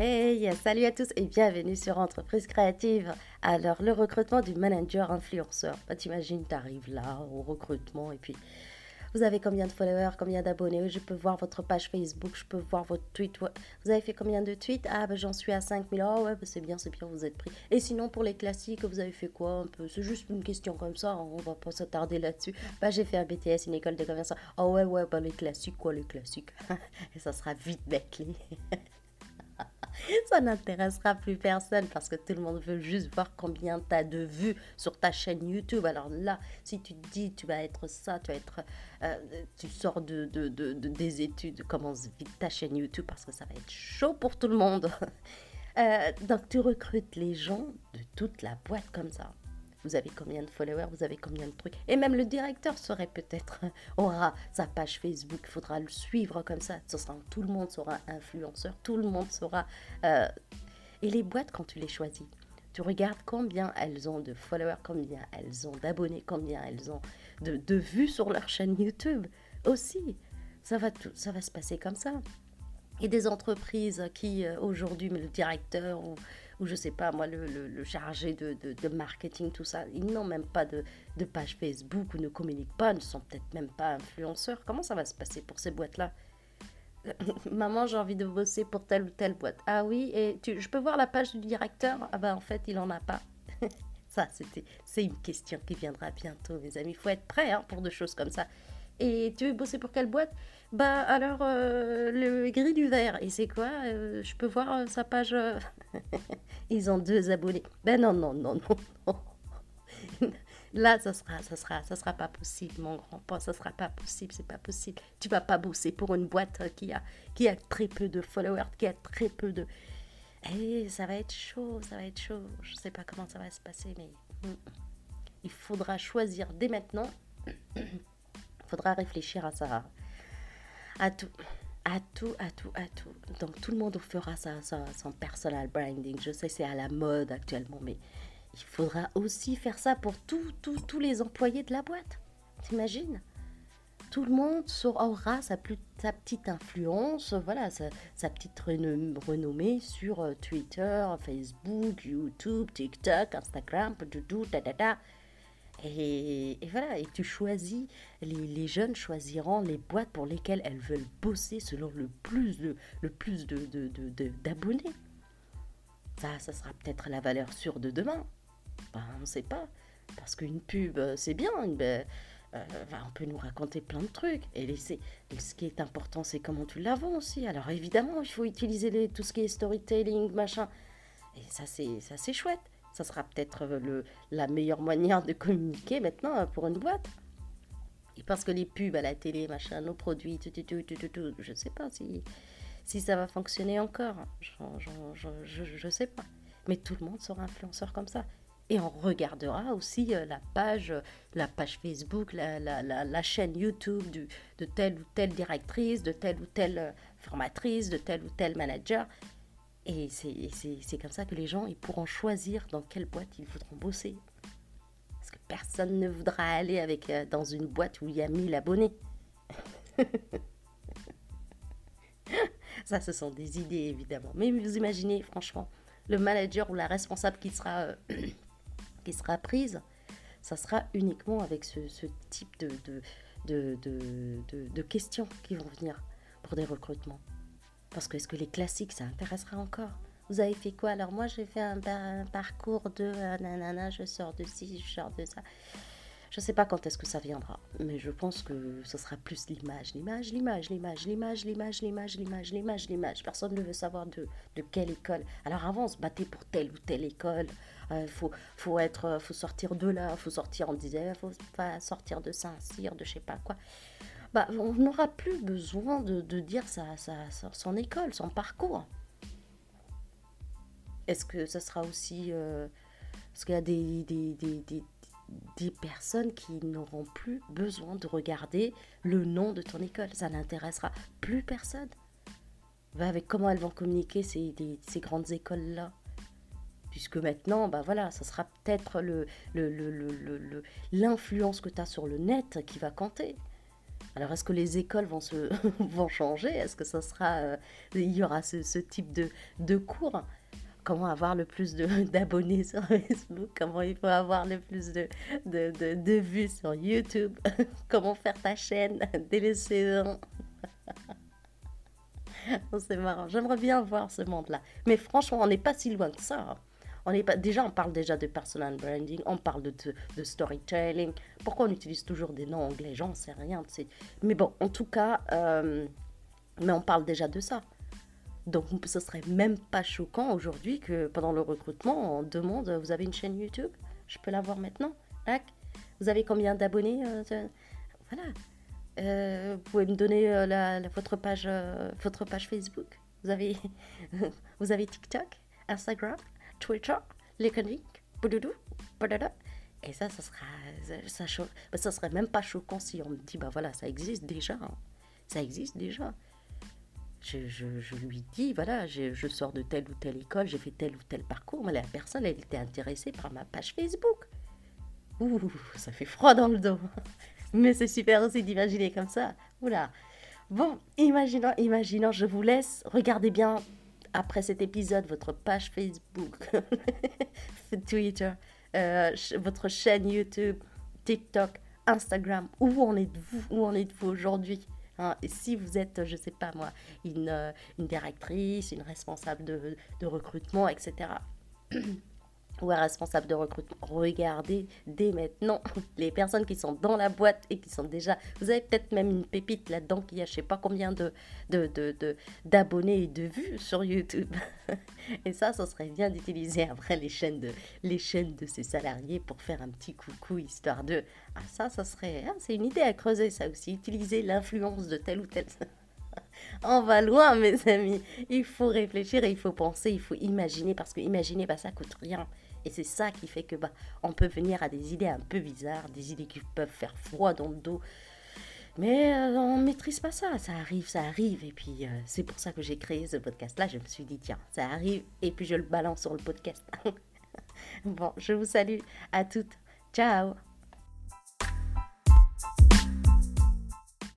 Hey, salut à tous et bienvenue sur Entreprise Créative. Alors, le recrutement du manager influenceur. Bah, T'imagines, t'arrives là au recrutement et puis vous avez combien de followers, combien d'abonnés? Je peux voir votre page Facebook, je peux voir votre tweet. Vous avez fait combien de tweets? Ah, bah, j'en suis à 5000. Oh, ouais, bah, c'est bien, c'est bien, vous êtes pris. Et sinon, pour les classiques, vous avez fait quoi un peu? C'est juste une question comme ça, on va pas s'attarder là-dessus. Bah, j'ai fait un BTS, une école de commerce. Oh, ouais, ouais, bah, les classiques, quoi, les classiques Et ça sera vite bâclé. ça n'intéressera plus personne parce que tout le monde veut juste voir combien tu as de vues sur ta chaîne YouTube. Alors là, si tu te dis tu vas être ça, tu vas être, euh, tu sors de, de, de, des études, commence vite ta chaîne YouTube parce que ça va être chaud pour tout le monde. Euh, donc tu recrutes les gens de toute la boîte comme ça vous avez combien de followers, vous avez combien de trucs? Et même le directeur serait peut-être, aura sa page Facebook, il faudra le suivre comme ça. Tout le monde sera influenceur, tout le monde sera... Euh, et les boîtes, quand tu les choisis, tu regardes combien elles ont de followers, combien elles ont d'abonnés, combien elles ont de, de, vues sur leur chaîne YouTube aussi. Ça va, tout, ça va se passer comme ça. Et des entreprises qui, euh, aujourd'hui, le directeur ou je sais pas, moi, le, chargé de, marketing, tout ça, ils n'ont même pas de, page Facebook ou ne communiquent pas, ne sont peut-être même pas influenceurs. Comment ça va se passer pour ces boîtes-là? Maman, j'ai envie de bosser pour telle ou telle boîte. Ah oui, et je peux voir la page du directeur? Ah ben en fait, il en a pas. ça, c'est une question qui viendra bientôt, mes amis. Il faut être prêt hein, pour des choses comme ça. Et tu veux bosser pour quelle boîte? Bah alors, euh, le gris du verre. Et c'est quoi euh, Je peux voir euh, sa page Ils ont deux abonnés. Ben non, non, non, non, non. Là, ça sera, ça sera, ça sera pas possible, mon grand-père. Ça sera pas possible, c'est pas possible. Tu vas pas bosser pour une boîte qui a, qui a très peu de followers, qui a très peu de... Eh, ça va être chaud, ça va être chaud. Je sais pas comment ça va se passer, mais il faudra choisir dès maintenant faudra réfléchir à ça. À tout. À tout, à tout, à tout. Donc tout le monde fera ça, son personal branding. Je sais, c'est à la mode actuellement, mais il faudra aussi faire ça pour tous les employés de la boîte. T'imagines? Tout le monde aura sa, plus, sa petite influence, voilà, sa, petite renommée sur euh, Twitter, Facebook, YouTube, TikTok, Instagram, tout, ta, ta, ta. Et, voilà, et tu choisis, les, jeunes choisiront les boîtes pour lesquelles elles veulent bosser selon le plus de, le plus de, d'abonnés. Ça, ça sera peut-être la valeur sûre de demain. Ben, on ne sait pas. Parce qu'une pub, euh, c'est bien. Euh, on peut nous raconter plein de trucs. Et ce qui est important, c'est comment tu la vends aussi. Alors évidemment, il faut utiliser tout ce qui est storytelling, machin. Et ça, c'est, ça, c'est chouette ça sera peut-être la meilleure manière de communiquer maintenant euh, pour une boîte. parce que les pubs à la télé, machin, nos produits, tout, tout, tout, tout, je ne sais pas si, si ça va fonctionner encore. Je ne sais pas. Mais tout le monde sera influenceur comme ça. Et on regardera aussi euh, la page, la page Facebook, la, la, la, chaîne YouTube de, de telle ou telle directrice, de telle ou telle euh, formatrice, de tel ou tel manager. Et c'est comme ça que les gens ils pourront choisir dans quelle boîte ils voudront bosser. Parce que personne ne voudra aller avec, euh, dans une boîte où il y a 1000 abonnés. ça, ce sont des idées, évidemment. Mais vous imaginez, franchement, le manager ou la responsable qui sera, euh, qui sera prise, ça sera uniquement avec ce, type de, de, de, de questions qui vont venir pour des recrutements. Parce que est-ce que les classiques, ça intéressera encore? Vous avez fait quoi? Alors moi, j'ai fait un, parcours de euh, nanana, je sors de ci, je sors de ça. Je ne sais pas quand est-ce que ça viendra, mais je pense que ce sera plus l'image, l'image, l'image, l'image, l'image, l'image, l'image, l'image, l'image, l'image. Personne ne veut savoir de, de quelle école. Alors avant, on se battait pour telle ou telle école. Il euh, faut, faut, être, faut sortir de là, faut sortir, on disait, faut pas sortir de Saint-Cyr, de je sais pas quoi. Bah, on n'aura plus besoin de, dire sa, son école, son parcours. Est-ce que ça sera aussi... Euh, parce qu'il y a des, des, personnes qui n'auront plus besoin de regarder le nom de ton école? Ça n'intéressera plus personne. Bah, avec comment elles vont communiquer ces, ces grandes écoles-là? Puisque maintenant, bah voilà, ça sera peut-être l'influence le, le, le, que tu as sur le net qui va compter. Alors, est-ce que les écoles vont, se, vont changer? Est-ce que ça sera, euh, il y aura ce, type de, de cours? Comment avoir le plus d'abonnés sur Facebook? Comment il faut avoir le plus de, de, de, vues sur YouTube? Comment faire ta chaîne dès les saisons C'est marrant. J'aimerais bien voir ce monde-là. Mais franchement, on n'est pas si loin que ça. hein. On est déjà, on parle déjà de personal branding, on parle de, storytelling. Pourquoi on utilise toujours des noms anglais? J'en sais rien. Mais bon, en tout cas, euh, mais on parle déjà de ça. Donc, ce serait même pas choquant aujourd'hui que pendant le recrutement, on demande Vous avez une chaîne YouTube? Je peux la voir maintenant? Vous avez combien d'abonnés euh, Voilà. Euh, vous pouvez me donner votre, page, Facebook? Vous avez TikTok? Instagram? Twitter LinkedIn Boudoudou Badada. Et ça, ça sera. Ça, ça, serait même pas choquant si on me dit Bah voilà, ça existe déjà. hein. Ça existe déjà je, je- je lui dis, voilà, je, je sors de telle ou telle école, j'ai fait tel ou tel parcours, mais la personne, elle était intéressée par ma page Facebook. Ouh, ça fait froid dans le dos. Mais c'est super aussi d'imaginer comme ça. Oula. Bon, imaginons, imaginons, je vous laisse. Regardez bien, après cet épisode, votre page Facebook, Twitter, euh, votre chaîne YouTube, TikTok, Instagram. Où en êtes-vous Où en êtes-vous aujourd'hui Hein, si vous êtes, je sais pas moi, une, euh, une directrice, une responsable de recrutement, etc. ou un responsable de recrutement, regardez dès maintenant les personnes qui sont dans la boîte et qui sont déjà... Vous avez peut-être même une pépite là-dedans qui a je sais pas combien de, de, de, d'abonnés et de vues sur YouTube. et ça, ça serait bien d'utiliser après les chaînes de, les chaînes de ces salariés pour faire un petit coucou histoire de... Ah ça, ça serait... ah, c'est une idée à creuser ça aussi, utiliser l'influence de tel ou tel... On va loin, mes amis. Il faut réfléchir et il faut penser, il faut imaginer, parce que imaginer, bah, ça coûte rien. Et c'est ça qui fait que bah, on peut venir à des idées un peu bizarres, des idées qui peuvent faire froid dans le dos. Mais euh, on ne maîtrise pas ça, ça arrive, ça arrive. Et puis euh, c'est pour ça que j'ai créé ce podcast-là. Je me suis dit, tiens, ça arrive, et puis je le balance sur le podcast. bon, je vous salue à toutes. Ciao